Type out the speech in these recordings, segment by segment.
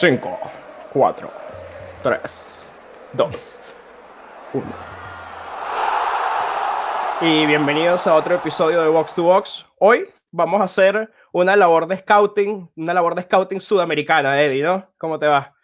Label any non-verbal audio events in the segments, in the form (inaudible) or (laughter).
5, 4, 3, 2, 1. Y bienvenidos a otro episodio de Box to Box. Hoy vamos a hacer una labor de scouting, una labor de scouting sudamericana, Eddie, ¿no? ¿Cómo te va?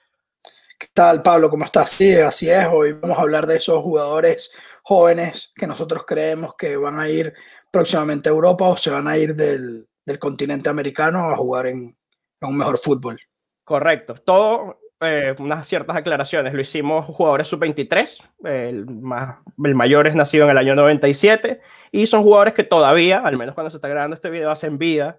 ¿Qué tal, Pablo? ¿Cómo estás? Sí, así es. Hoy vamos a hablar de esos jugadores jóvenes que nosotros creemos que van a ir próximamente a Europa o se van a ir del, del continente americano a jugar en, en un mejor fútbol. Correcto. Todo, eh, unas ciertas aclaraciones. Lo hicimos jugadores sub-23. El, el mayor es nacido en el año 97. Y son jugadores que todavía, al menos cuando se está grabando este video, hacen vida.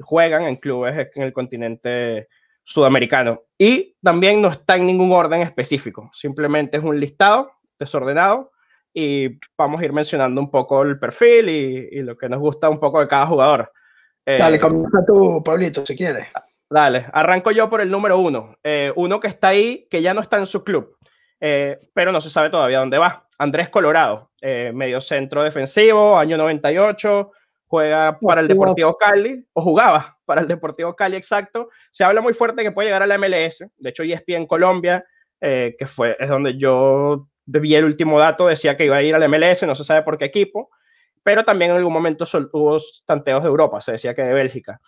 Juegan en clubes en el continente sudamericano. Y también no está en ningún orden específico. Simplemente es un listado desordenado. Y vamos a ir mencionando un poco el perfil y, y lo que nos gusta un poco de cada jugador. Eh, Dale, comienza tú, Pablito, si quieres. Dale, arranco yo por el número uno. Eh, uno que está ahí, que ya no está en su club, eh, pero no se sabe todavía dónde va. Andrés Colorado, eh, medio centro defensivo, año 98, juega para el Deportivo Cali, o jugaba para el Deportivo Cali, exacto. Se habla muy fuerte que puede llegar a la MLS. De hecho, ESPN Colombia, que fue, es donde yo vi el último dato, decía que iba a ir a la MLS, no se sabe por qué equipo, pero también en algún momento hubo tanteos de Europa, se decía que de Bélgica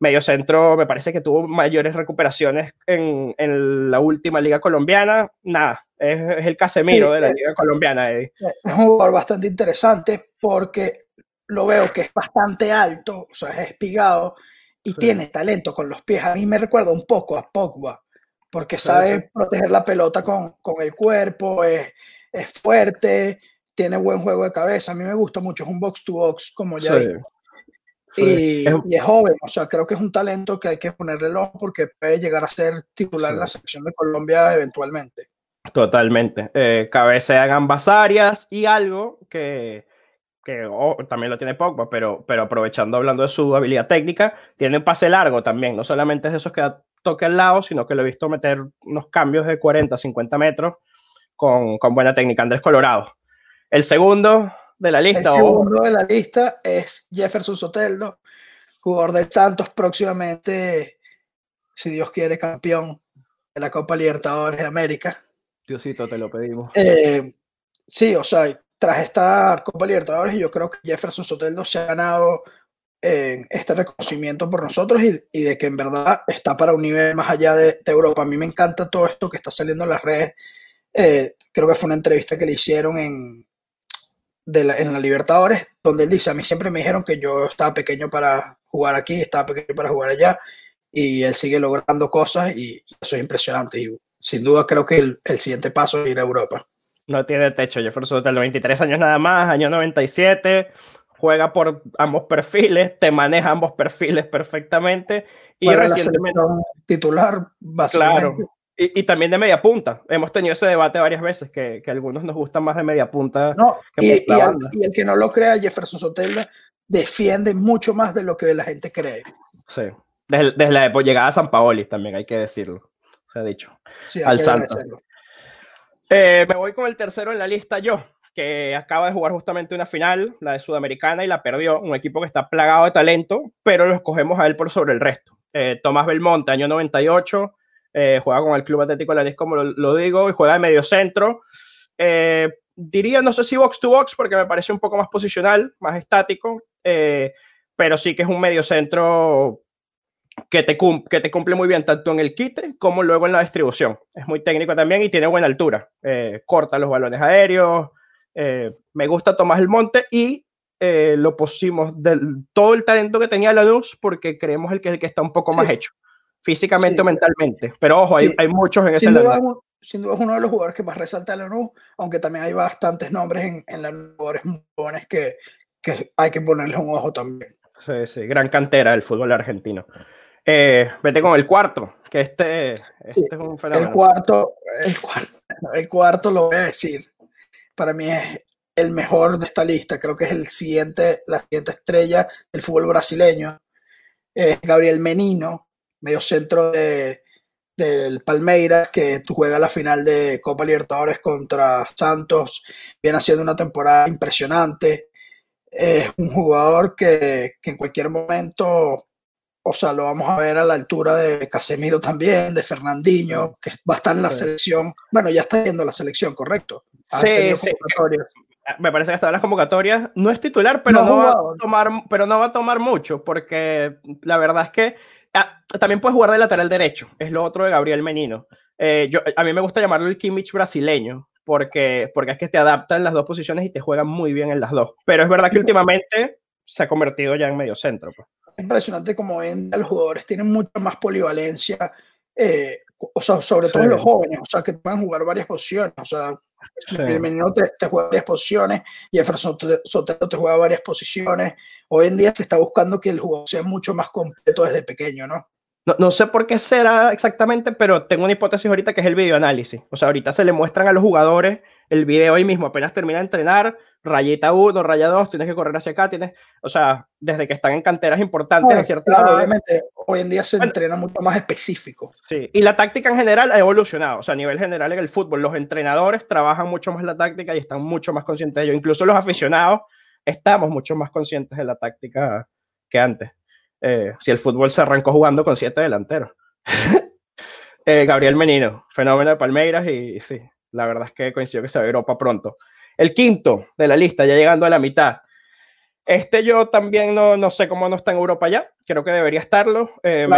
medio centro me parece que tuvo mayores recuperaciones en, en la última liga colombiana. Nada, es, es el Casemiro sí, de la liga colombiana. Es un jugador bastante interesante porque lo veo que es bastante alto, o sea, es espigado y sí. tiene talento con los pies. A mí me recuerda un poco a Pogba, porque sabe proteger la pelota con, con el cuerpo, es, es, fuerte, tiene buen juego de cabeza. A mí me gusta mucho, es un box to box, como ya digo. Y, es, y, es, joven, o sea, creo que es un talento que hay que ponerle el ojo porque puede llegar a ser titular sí. en la selección de Colombia eventualmente. Totalmente. Eh, cabecea en ambas áreas y algo que, que oh, también lo tiene Pogba, pero, pero aprovechando hablando de su habilidad técnica, tiene un pase largo también. No solamente es de esos que toque al lado, sino que lo he visto meter unos cambios de 40, 50 metros con, con buena técnica. Andrés Colorado. El segundo, de la lista. El segundo de la lista es Jefferson Soteldo, jugador del Santos, próximamente, si Dios quiere, campeón de la Copa Libertadores de América. Diosito, te lo pedimos. Eh, sí, o sea, tras esta Copa Libertadores, yo creo que Jefferson Soteldo se ha ganado eh, este reconocimiento por nosotros y, y, de que en verdad está para un nivel más allá de, de Europa. A mí me encanta todo esto que está saliendo en las redes. Eh, creo que fue una entrevista que le hicieron en, de la, en la Libertadores, donde él dice, a mí siempre me dijeron que yo estaba pequeño para jugar aquí, estaba pequeño para jugar allá, y él sigue logrando cosas y, eso es impresionante. Y sin duda creo que el, el siguiente paso es ir a Europa. No tiene techo, Jefferson los 23 años nada más, año 97, juega por ambos perfiles, te maneja ambos perfiles perfectamente y recientemente titular básicamente. Claro. Y, y, también de media punta. Hemos tenido ese debate varias veces, que, que algunos nos gustan más de media punta. No, que y, y, el, y, el, que no lo crea, Jefferson Sotelda, defiende mucho más de lo que la gente cree. Sí, desde, desde la llegada a San Paoli también hay que decirlo, se ha dicho. Sí, al Santos. Eh, me voy con el tercero en la lista yo, que acaba de jugar justamente una final, la de Sudamericana, y la perdió. Un equipo que está plagado de talento, pero lo escogemos a él por sobre el resto. Eh, Tomás Belmonte, año 98 eh, juega con el Club Atlético Lanís, como lo, lo, digo, y juega de medio centro. Eh, diría, no sé si box to box, porque me parece un poco más posicional, más estático, eh, pero sí que es un medio centro que te, que te cumple muy bien tanto en el quite como luego en la distribución. Es muy técnico también y tiene buena altura. Eh, corta los balones aéreos. Eh, me gusta Tomás El Monte y lo pusimos del todo el talento que tenía Lanús porque creemos el que, el que está un poco sí. más hecho físicamente o sí. mentalmente. Pero ojo, hay, sí. hay, muchos en ese duda, sin duda es uno de los jugadores que más resalta la NU, aunque también hay bastantes nombres en, en la jugadores jóvenes que, que hay que ponerles un ojo también. Sí, sí, gran cantera del fútbol argentino. Eh, vete con el cuarto, que este, este sí, es un fenómeno. El cuarto, el cuarto, el cuarto lo voy a decir. Para mí es el mejor de esta lista. Creo que es el siguiente, la siguiente estrella del fútbol brasileño. Es Gabriel Menino, medio centro de, del Palmeiras, que juega la final de Copa Libertadores contra Santos, viene haciendo una temporada impresionante. Es un jugador que, que en cualquier momento o sea, lo vamos a ver a la altura de Casemiro también, de Fernandinho, que va a estar en la selección. Bueno, ya está yendo la selección, correcto. sí, sí. Me parece que está en las convocatorias. No es titular, pero no, va a tomar, pero no va a tomar mucho, porque la verdad es que ah, también puede jugar de lateral derecho. Es lo otro de Gabriel Menino. Eh, yo, a mí me gusta llamarlo el Kimmich brasileño, porque, porque es que te adapta en las dos posiciones y te juega muy bien en las dos. Pero es verdad que últimamente se ha convertido ya en medio centro. Pues. Es impresionante como ven los jugadores tienen mucha más polivalencia, eh, o sea, sobre todo los jóvenes, o sea, que pueden jugar varias posiciones, o sea, el menino te, juega varias posiciones, Jefferson Sotelo te juega varias posiciones. Hoy en día se está buscando que el jugador sea mucho más completo desde pequeño, ¿no? No, no, sé por qué será exactamente, pero tengo una hipótesis ahorita que es el videoanálisis. O sea, ahorita se le muestran a los jugadores el video ahí mismo, apenas termina de entrenar, rayita 1, raya 2, tienes que correr hacia acá, tienes, o sea, desde que están en canteras importantes. claro, obviamente, hoy en día se entrena mucho más específico. Sí, y la táctica en general ha evolucionado, o sea, a nivel general en el fútbol, los entrenadores trabajan mucho más la táctica y están mucho más conscientes de ello. Incluso los aficionados estamos mucho más conscientes de la táctica que antes. Eh, si el fútbol se arrancó jugando con siete delanteros. (laughs) Eh, Gabriel Menino, fenómeno de Palmeiras y, sí, la verdad es que coincidió que se va a Europa pronto. El quinto de la lista, ya llegando a la mitad. Este yo también no, no sé cómo no está en Europa ya, creo que debería estarlo. Eh,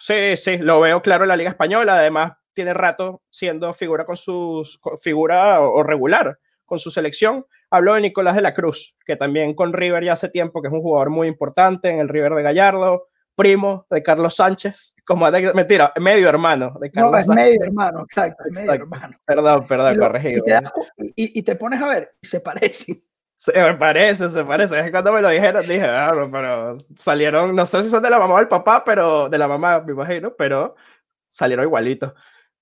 sí, sí, lo veo claro en la Liga Española, además tiene rato siendo figura con sus figura o regular con su selección. Hablo de Nicolás de la Cruz, que también con River ya hace tiempo que es un jugador muy importante en el River de Gallardo, primo de Carlos Sánchez, como de, mentira, medio hermano de Carlos no, es medio hermano, exacto, medio hermano. Perdón, perdón, corregido. Y te, pones a ver, se parecen. Se me parece, se parece. Es que cuando me lo dijeron dije, ah, pero salieron, no sé si son de la mamá o del papá, pero de la mamá, me imagino, pero salieron igualitos.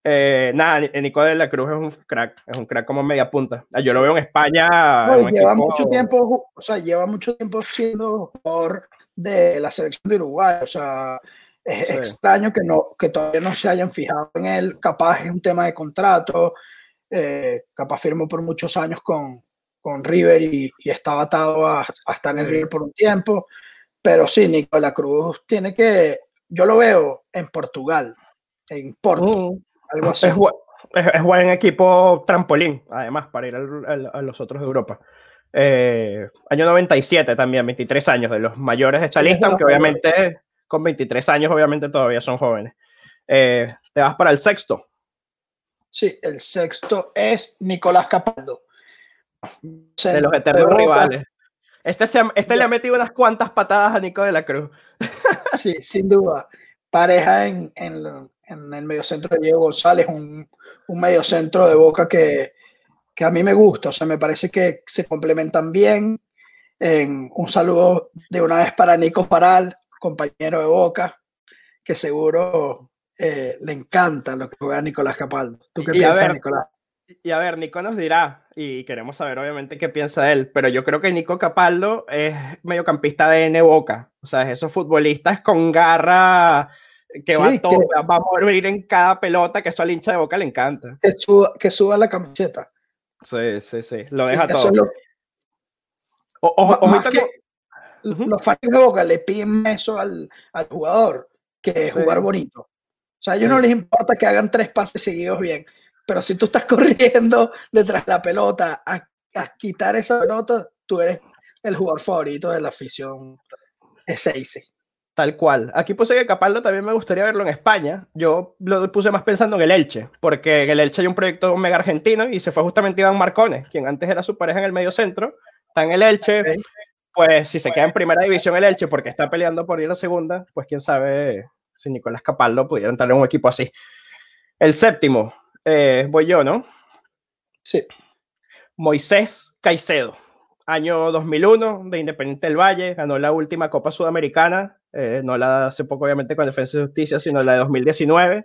Eh, nada, Nico de la Cruz es un crack, es un crack como media punta. Yo lo veo en España. lleva mucho tiempo, o sea, lleva mucho tiempo siendo jugador de la selección de Uruguay. O sea, es extraño que, no, que todavía no se hayan fijado en él. Capaz es un tema de contrato. Eh, capaz firmó por muchos años con, con River y, y estaba atado a, a, estar en River por un tiempo. Pero sí, Nico de la Cruz tiene que. Yo lo veo en Portugal, en Porto. Mm. Es, es, buen equipo trampolín, además, para ir a los otros de Europa. Eh, año 97 también, 23 años de los mayores de esta lista, aunque obviamente con 23 años obviamente todavía son jóvenes. Eh, te vas para el sexto. Sí, el sexto es Nicolás Capaldo. De los eternos rivales. Este, se, este le ha metido unas cuantas patadas a Nico de la Cruz. Sí, sin duda. Pareja en, en, en el mediocentro de Diego González, un, un mediocentro de Boca que, que, a mí me gusta, o sea, me parece que se complementan bien. En, un saludo de una vez para Nico Paral, compañero de Boca, que seguro eh, le encanta lo que juega Nicolás Capaldo. ¿Tú qué piensas, Nicolás? Y a ver, Nico nos dirá, y queremos saber obviamente qué piensa él, pero yo creo que Nico Capaldo es mediocampista de N Boca, o sea, esos futbolistas con garra que va, todo, va a morir en cada pelota, que eso al hincha de boca le encanta. Que suba, que suba la camiseta. Sí, sí, sí, lo deja todo. Lo... que, Los fans de boca le piden eso al, al jugador, que es jugar bonito. O sea, a ellos no les importa que hagan tres pases seguidos bien, pero si tú estás (laughs) corriendo detrás de la pelota a, a quitar esa pelota, tú eres el jugador favorito de la afición S6. Tal cual. Aquí puse que Capaldo también me gustaría verlo en España. Yo lo puse más pensando en el Elche, porque en el Elche hay un proyecto mega argentino y se fue justamente Iván Marcones, quien antes era su pareja en el medio centro. Está en el Elche. Pues si se queda en primera división el Elche porque está peleando por ir a segunda, pues quién sabe si Nicolás Capaldo pudiera entrar en un equipo así. El séptimo, eh, voy yo, ¿no? Sí. Moisés Caicedo año 2001 de Independiente del Valle, ganó la última Copa Sudamericana, eh, no la hace poco obviamente con Defensa y Justicia, sino la de 2019.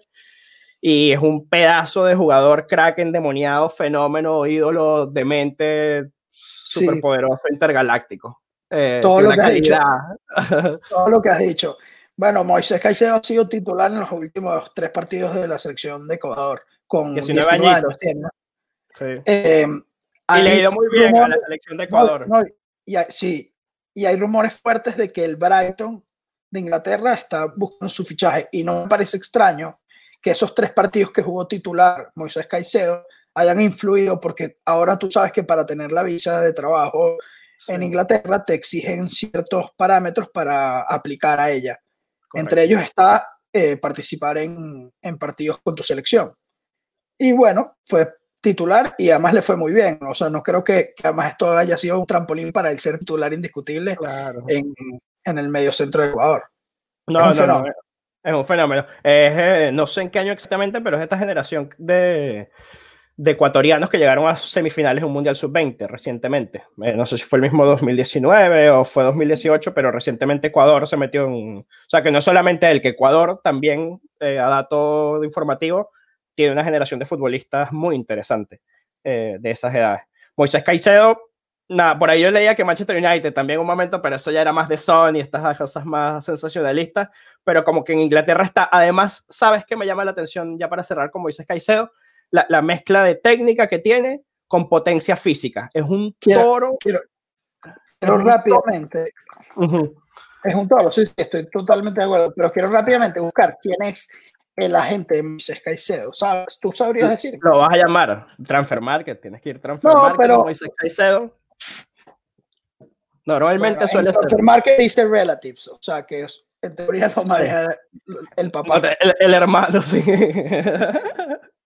Y es un pedazo de jugador crack endemoniado, fenómeno, ídolo, demente, superpoderoso, intergaláctico. Eh, todo, lo que has dicho, (laughs) todo lo que has dicho. Bueno, Moisés Caicedo ha sido titular en los últimos tres partidos de la selección de Ecuador, con 19, años. Sí. Eh, y le ha ido muy bien a la selección de Ecuador. y sí, y hay rumores fuertes de que el Brighton de Inglaterra está buscando su fichaje y no me parece extraño que esos tres partidos que jugó titular Moisés Caicedo hayan influido porque ahora tú sabes que para tener la visa de trabajo en Inglaterra te exigen ciertos parámetros para aplicar a ella. Entre ellos está eh, participar en, en, partidos con tu selección. Y bueno, fue titular y además le fue muy bien. O sea, no creo que, además esto haya sido un trampolín para el ser titular indiscutible en, en, el medio centro de Ecuador. No, es un no, fenómeno. Es un fenómeno. Eh, no sé en qué año exactamente, pero es esta generación de, de ecuatorianos que llegaron a semifinales de un Mundial Sub-20 recientemente. Eh, no sé si fue el mismo 2019 o fue 2018, pero recientemente Ecuador se metió en... O sea, que no solamente él, que Ecuador también, eh, a dato informativo, tiene una generación de futbolistas muy interesante eh, de esas edades. Moisés Caicedo, nada, por ahí yo leía que Manchester United también un momento, pero eso ya era más de Sony, estas cosas más sensacionalistas, pero como que en Inglaterra está, además, ¿sabes qué me llama la atención ya para cerrar con Moisés Caicedo? La, la mezcla de técnica que tiene con potencia física. Es un toro. Quiero, quiero, rápidamente. Es un toro, sí, estoy totalmente de acuerdo, pero quiero rápidamente buscar quién es el agente de Moisés Caicedo. ¿Sabes? ¿Tú sabrías decir? Lo vas a llamar Transfer Market, tienes que ir Transfer no, Market pero... Moisés Caicedo. Normalmente bueno, suele Transfer Market dice relatives, o sea que es, en teoría lo maneja el papá. El, el hermano, sí.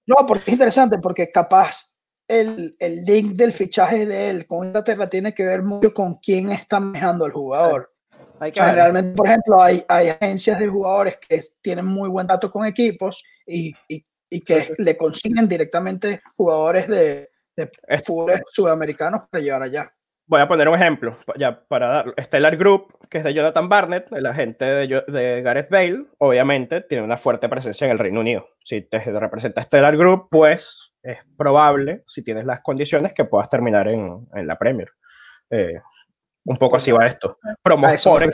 no, porque es interesante, porque capaz el, el link del fichaje de él con Inglaterra tiene que ver mucho con quién está manejando al jugador. Hay realmente, por ejemplo, hay, hay agencias de jugadores que tienen muy buen dato con equipos y, y, y que le consiguen directamente jugadores de, de fútbol sudamericanos para llevar allá. Voy a poner un ejemplo, ya para darlo. Stellar Group, que es de Jonathan Barnett, el agente de, de, Gareth Bale, obviamente tiene una fuerte presencia en el Reino Unido. Si te representa Stellar Group, pues es probable, si tienes las condiciones, que puedas terminar en, en la Premier. Eh, un poco así va esto. Promospor en,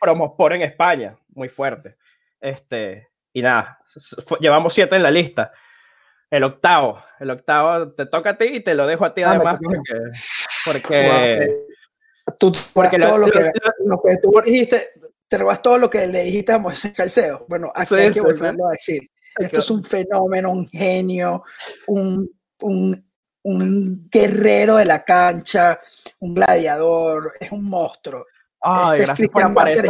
Promospor en España, muy fuerte. Este, y nada, llevamos siete en la lista. El octavo, el octavo te toca a ti y te lo dejo a ti ah, además porque, (laughs) porque, tú porque todo lo, que, lo, que, tú dijiste, te robas todo lo que le dijiste a Moisés Calcedo. Bueno, aquí hay que volverlo a decir. Esto es un fenómeno, un genio, un, un un guerrero de la cancha, un gladiador, es un monstruo. Ay, este gracias por aparecer.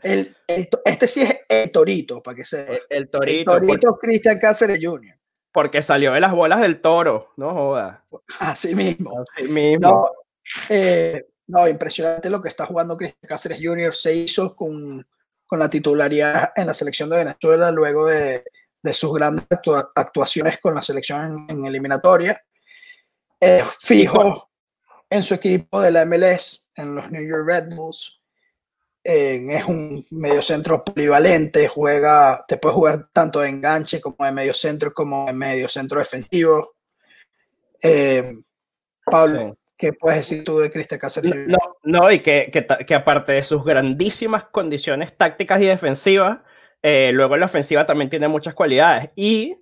El, el, este sí es el Torito, para que se El, el Torito. El Torito Cristian Cáceres Jr. Porque salió de las bolas del toro, no joda. Así mismo. Así mismo. No, eh, no, impresionante lo que está jugando Cristian Cáceres Jr. Se hizo con, con la titularidad en la selección de Venezuela luego de, de sus grandes actuaciones con la selección en, eliminatoria. fijo en su equipo de la MLS, en los New York Red Bulls. Es un mediocentro polivalente, juega, te puede jugar tanto de enganche como de mediocentro como de mediocentro defensivo. Eh, Pablo, ¿qué puedes decir tú de Cristian Cáceres? No, no, y que, que, que aparte de sus grandísimas condiciones tácticas y defensivas, eh, luego en la ofensiva también tiene muchas cualidades. Y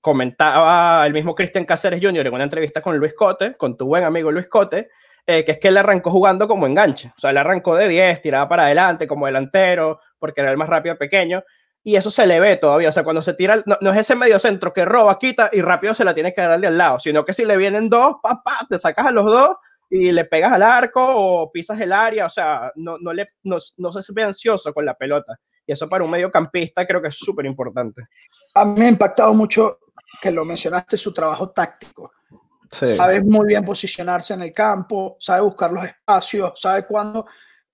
comentaba el mismo Cristian Cáceres Jr. en una entrevista con Luis Cote, con tu buen amigo Luis Cote, eh, que es que él arrancó jugando como enganche. O sea, él arrancó de 10, tiraba para adelante como delantero, porque era el más rápido pequeño. Y eso se le ve todavía. O sea, cuando se tira, no, es ese medio centro que roba, quita y rápido se la tiene que dar de al lado, sino que si le vienen dos, pa, te sacas a los dos y le pegas al arco o pisas el área. O sea, no, no, le, no, no se ve ansioso con la pelota. Y eso para un mediocampista creo que es súper importante. A mí me ha impactado mucho que lo mencionaste, su trabajo táctico. Sabe muy bien posicionarse en el campo, sabe buscar los espacios, sabe cuándo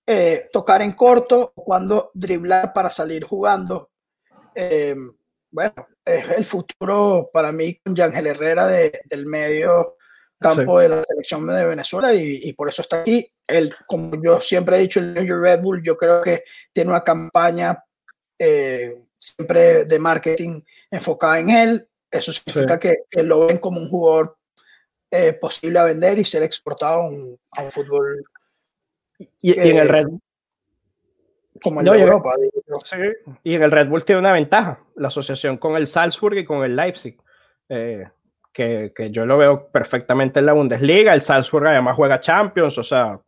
eh, tocar en corto, cuándo driblar para salir jugando. Eh, bueno, es el futuro para mí con Yangel Herrera de, del medio campo de la selección de Venezuela y, y, por eso está aquí. El, como yo siempre he dicho, el New York Red Bull yo creo que tiene una campaña eh, siempre de marketing enfocada en él. Eso significa sí. que, que, lo ven como un jugador eh, posible a vender y ser exportado a un, a un fútbol. Y, y, en el Red Bull. Como el no, de Europa. Sí. Y en el Red Bull tiene una ventaja, la asociación con el Salzburg y con el Leipzig. Eh, que, que, yo lo veo perfectamente en la Bundesliga. El Salzburg además juega Champions, o sea,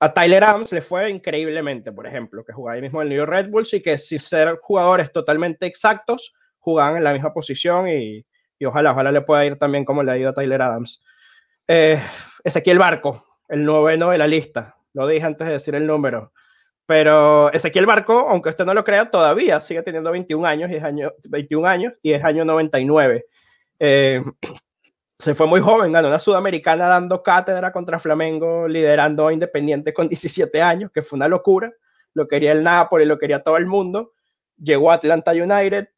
a Tyler Adams le fue increíblemente, por ejemplo, que jugaba ahí mismo en el New York Red Bulls y que sin ser jugadores totalmente exactos, jugaban en la misma posición y, y ojalá, ojalá le pueda ir también como le ha ido a Tyler Adams. Eh, Ezequiel Barco, el noveno de la lista, lo dije antes de decir el número. Pero Ezequiel Barco, aunque usted no lo crea, todavía sigue teniendo 21 años y es año, 21 años y es año 99. Eh, se fue muy joven, ganó una sudamericana dando cátedra contra Flamengo, liderando a Independiente con 17 años, que fue una locura. Lo quería el Napoli, lo quería todo el mundo. Llegó a Atlanta United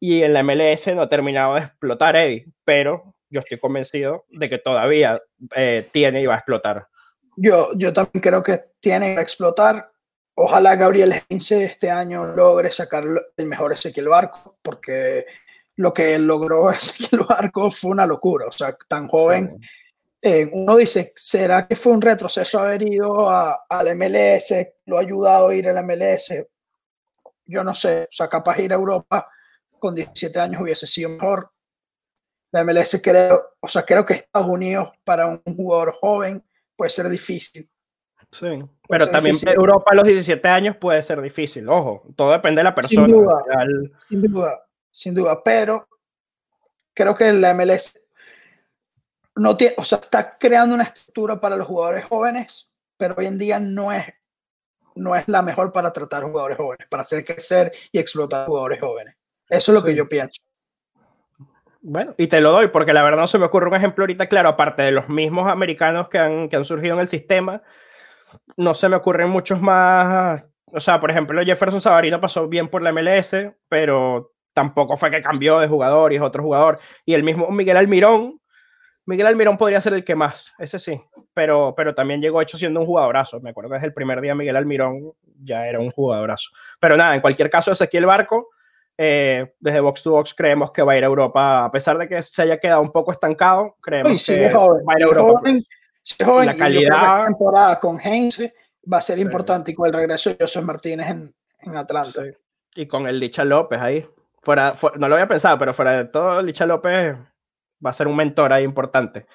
y en la MLS no ha terminado de explotar Eddie, pero yo estoy convencido de que todavía eh, tiene y va a explotar. Yo, yo también creo que tiene que explotar. Ojalá Gabriel Heinze este año logre sacar el mejor Ezequiel Barco, porque lo que él logró (laughs) Ezequiel Barco fue una locura. O sea, tan joven. Eh, uno dice, ¿será que fue un retroceso haber ido al MLS? ¿Lo ha ayudado a ir al MLS? Yo no sé. O sea, capaz ir a Europa con 17 años hubiese sido mejor. La MLS creo, o sea, creo que Estados Unidos para un jugador joven puede ser difícil. Sí, pero también Europa a los 17 años puede ser difícil, ojo, todo depende de la persona. Sin duda, sin duda, sin duda, pero creo que la MLS no tiene, o sea, está creando una estructura para los jugadores jóvenes, pero hoy en día no es, no es la mejor para tratar jugadores jóvenes, para hacer crecer y explotar jugadores jóvenes. Eso es lo que yo pienso. Bueno, y te lo doy porque la verdad no se me ocurre un ejemplo ahorita, claro, aparte de los mismos americanos que han, que han surgido en el sistema, no se me ocurren muchos más. O sea, por ejemplo, Jefferson Savarino pasó bien por la MLS, pero tampoco fue que cambió de jugador y es otro jugador. Y el mismo Miguel Almirón, Miguel Almirón podría ser el que más, ese sí, pero, pero también llegó hecho siendo un jugadorazo. Me acuerdo que desde el primer día Miguel Almirón ya era un jugadorazo. Pero nada, en cualquier caso, Ezequiel Barco eh, desde Box to Box creemos que va a ir a Europa, a pesar de que se haya quedado un poco estancado, creemos que va a ir a Europa. Joven, la calidad. La temporada con Heinze va a ser importante y con el regreso de José Martínez en, en Atlanta. Y con el Licha López ahí. Fuera, no lo había pensado, pero fuera de todo, Licha López va a ser un mentor ahí importante.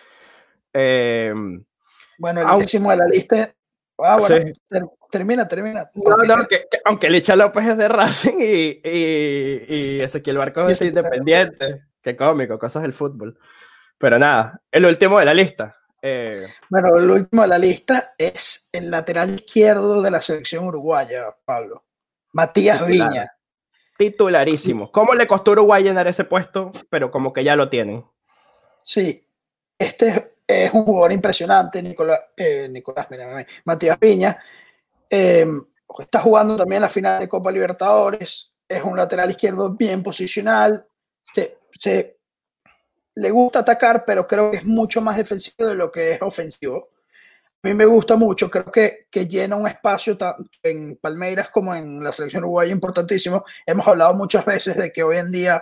Eh, bueno, el décimo de la lista. Ah, bueno, termina, termina. No, no, que, aunque Licha López es de Racing y, y, y Ezequiel Barcos es independiente. Qué cómico, cosas del fútbol. Pero nada, el último de la lista. Eh, bueno, el último de la lista es el lateral izquierdo de la selección uruguaya, Pablo. Matías Viña. Titularísimo. ¿Cómo le costó a Uruguay llenar ese puesto? Pero como que ya lo tienen. Sí, este es un jugador impresionante, Nicolás, eh, Nicolás mira, Matías Viña. Eh, está jugando también la final de Copa Libertadores. Es un lateral izquierdo bien posicional. Se, le gusta atacar, pero creo que es mucho más defensivo de lo que es ofensivo. A mí me gusta mucho, creo que, que llena un espacio tanto en Palmeiras como en la selección uruguaya importantísimo. Hemos hablado muchas veces de que hoy en día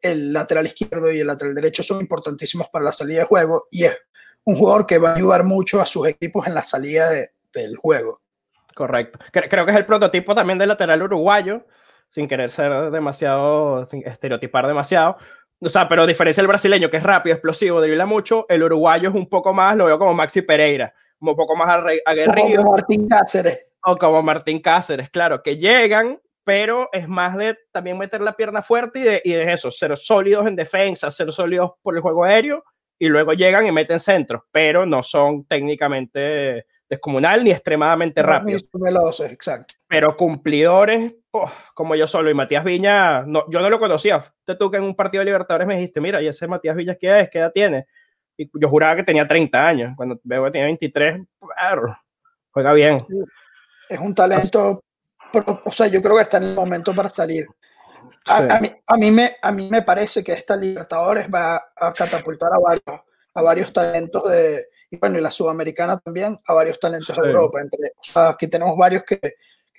el lateral izquierdo y el lateral derecho son importantísimos para la salida de juego y es un jugador que va a ayudar mucho a sus equipos en la salida del juego. Correcto. Creo que es el prototipo también del lateral uruguayo, sin querer ser demasiado, sin estereotipar demasiado. O sea, pero a diferencia del brasileño, que es rápido, explosivo, dribla mucho, el uruguayo es un poco más, lo veo como Maxi Pereira, un poco más aguerrido. Como Martín Cáceres. O como Martín Cáceres, claro, que llegan, pero es más de también meter la pierna fuerte y de, y de eso, ser sólidos en defensa, ser sólidos por el juego aéreo, y luego llegan y meten centros, pero no son técnicamente descomunal ni extremadamente rápido. Veloces, exacto. Pero cumplidores, oh, como yo solo y Matías Viña, no, yo no lo conocía. Te tú que en un partido de Libertadores me dijiste, mira, ¿y ese Matías Viña qué es? ¿Qué edad tiene? Y yo juraba que tenía 30 años. Cuando veo que tenía 23, juega bien. Es un talento, o sea, yo creo que está en el momento para salir. A, mí, a, mí, me, a mí me parece que esta Libertadores va a catapultar a varios, a varios talentos de, y bueno, y la sudamericana también, a varios talentos de Europa. Entre, o sea, aquí tenemos varios que, que,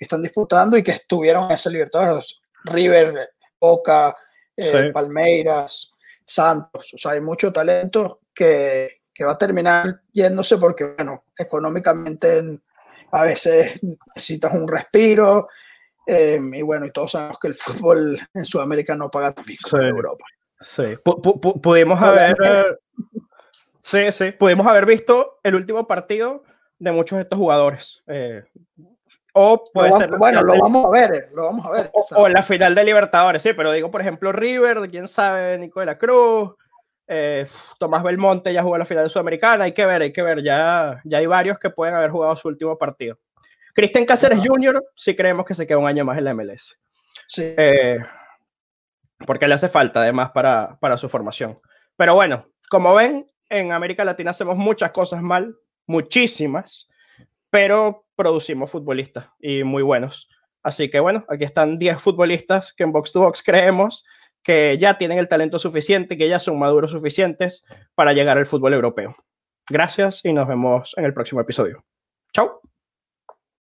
están disputando y que estuvieron en ese Libertadores. River, Boca, eh, Palmeiras, Santos. O sea, hay mucho talento que, que va a terminar yéndose porque, bueno, económicamente a veces necesitas un respiro. Eh, y bueno, y todos sabemos que el fútbol en Sudamérica no paga tan bien como en Europa. Sí, pudimos haber. Sí, sí. Pudimos haber visto el último partido de muchos de estos jugadores. Eh, o puede ser. Bueno, lo vamos a ver, lo vamos a ver. O, en la final de Libertadores, sí, pero digo, por ejemplo, River, quién sabe, Nico de la Cruz, eh, Tomás Belmonte ya jugó la final de Sudamericana, hay que ver, hay que ver, ya, ya hay varios que pueden haber jugado su último partido. Cristian Cáceres Jr., sí creemos que se queda un año más en la MLS. Sí. Eh, porque le hace falta además para, para su formación. Pero bueno, como ven, en América Latina hacemos muchas cosas mal, muchísimas, pero producimos futbolistas y muy buenos. Así que bueno, aquí están 10 futbolistas que en Box to Box creemos que ya tienen el talento suficiente, que ya son maduros suficientes para llegar al fútbol europeo. Gracias y nos vemos en el próximo episodio. Chao.